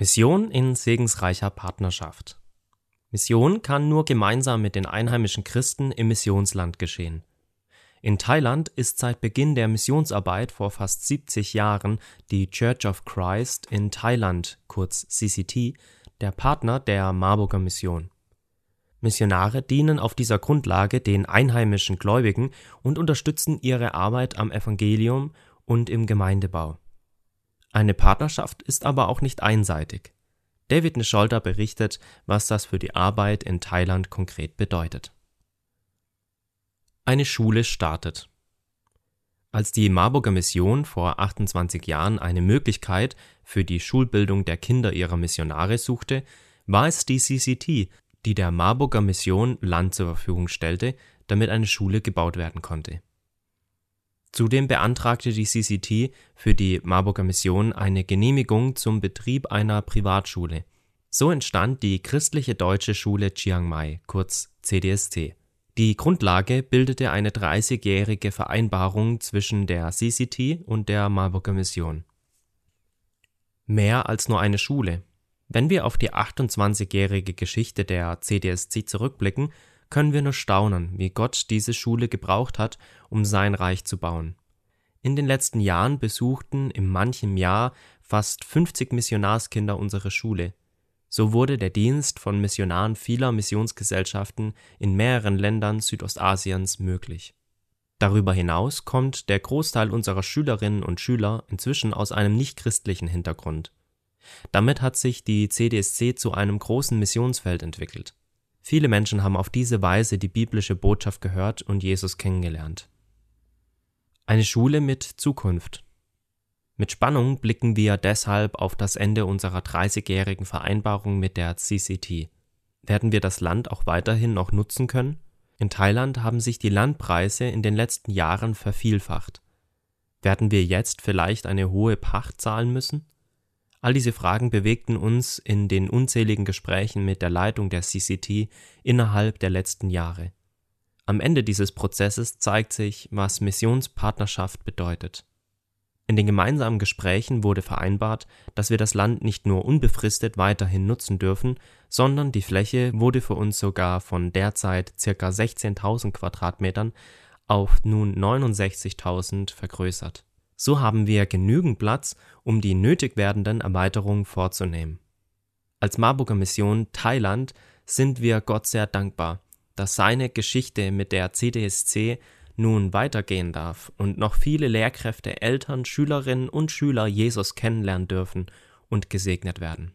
Mission in segensreicher Partnerschaft. Mission kann nur gemeinsam mit den einheimischen Christen im Missionsland geschehen. In Thailand ist seit Beginn der Missionsarbeit vor fast 70 Jahren die Church of Christ in Thailand, kurz CCT, der Partner der Marburger Mission. Missionare dienen auf dieser Grundlage den einheimischen Gläubigen und unterstützen ihre Arbeit am Evangelium und im Gemeindebau. Eine Partnerschaft ist aber auch nicht einseitig. David Nisholder berichtet, was das für die Arbeit in Thailand konkret bedeutet. Eine Schule startet. Als die Marburger Mission vor 28 Jahren eine Möglichkeit für die Schulbildung der Kinder ihrer Missionare suchte, war es die CCT, die der Marburger Mission Land zur Verfügung stellte, damit eine Schule gebaut werden konnte Zudem beantragte die CCT für die Marburger Mission eine Genehmigung zum Betrieb einer Privatschule. So entstand die Christliche Deutsche Schule Chiang Mai kurz CDSC. Die Grundlage bildete eine 30-jährige Vereinbarung zwischen der CCT und der Marburger Mission. Mehr als nur eine Schule. Wenn wir auf die 28-jährige Geschichte der CDSC zurückblicken können wir nur staunen, wie Gott diese Schule gebraucht hat, um sein Reich zu bauen. In den letzten Jahren besuchten in manchem Jahr fast 50 Missionarskinder unsere Schule. So wurde der Dienst von Missionaren vieler Missionsgesellschaften in mehreren Ländern Südostasiens möglich. Darüber hinaus kommt der Großteil unserer Schülerinnen und Schüler inzwischen aus einem nichtchristlichen Hintergrund. Damit hat sich die CDSC zu einem großen Missionsfeld entwickelt. Viele Menschen haben auf diese Weise die biblische Botschaft gehört und Jesus kennengelernt. Eine Schule mit Zukunft. Mit Spannung blicken wir deshalb auf das Ende unserer 30-jährigen Vereinbarung mit der CCT. Werden wir das Land auch weiterhin noch nutzen können? In Thailand haben sich die Landpreise in den letzten Jahren vervielfacht. Werden wir jetzt vielleicht eine hohe Pacht zahlen müssen? All diese Fragen bewegten uns in den unzähligen Gesprächen mit der Leitung der CCT innerhalb der letzten Jahre. Am Ende dieses Prozesses zeigt sich, was Missionspartnerschaft bedeutet. In den gemeinsamen Gesprächen wurde vereinbart, dass wir das Land nicht nur unbefristet weiterhin nutzen dürfen, sondern die Fläche wurde für uns sogar von derzeit ca. 16.000 Quadratmetern auf nun 69.000 vergrößert. So haben wir genügend Platz, um die nötig werdenden Erweiterungen vorzunehmen. Als Marburger Mission Thailand sind wir Gott sehr dankbar, dass seine Geschichte mit der CDSC nun weitergehen darf und noch viele Lehrkräfte, Eltern, Schülerinnen und Schüler Jesus kennenlernen dürfen und gesegnet werden.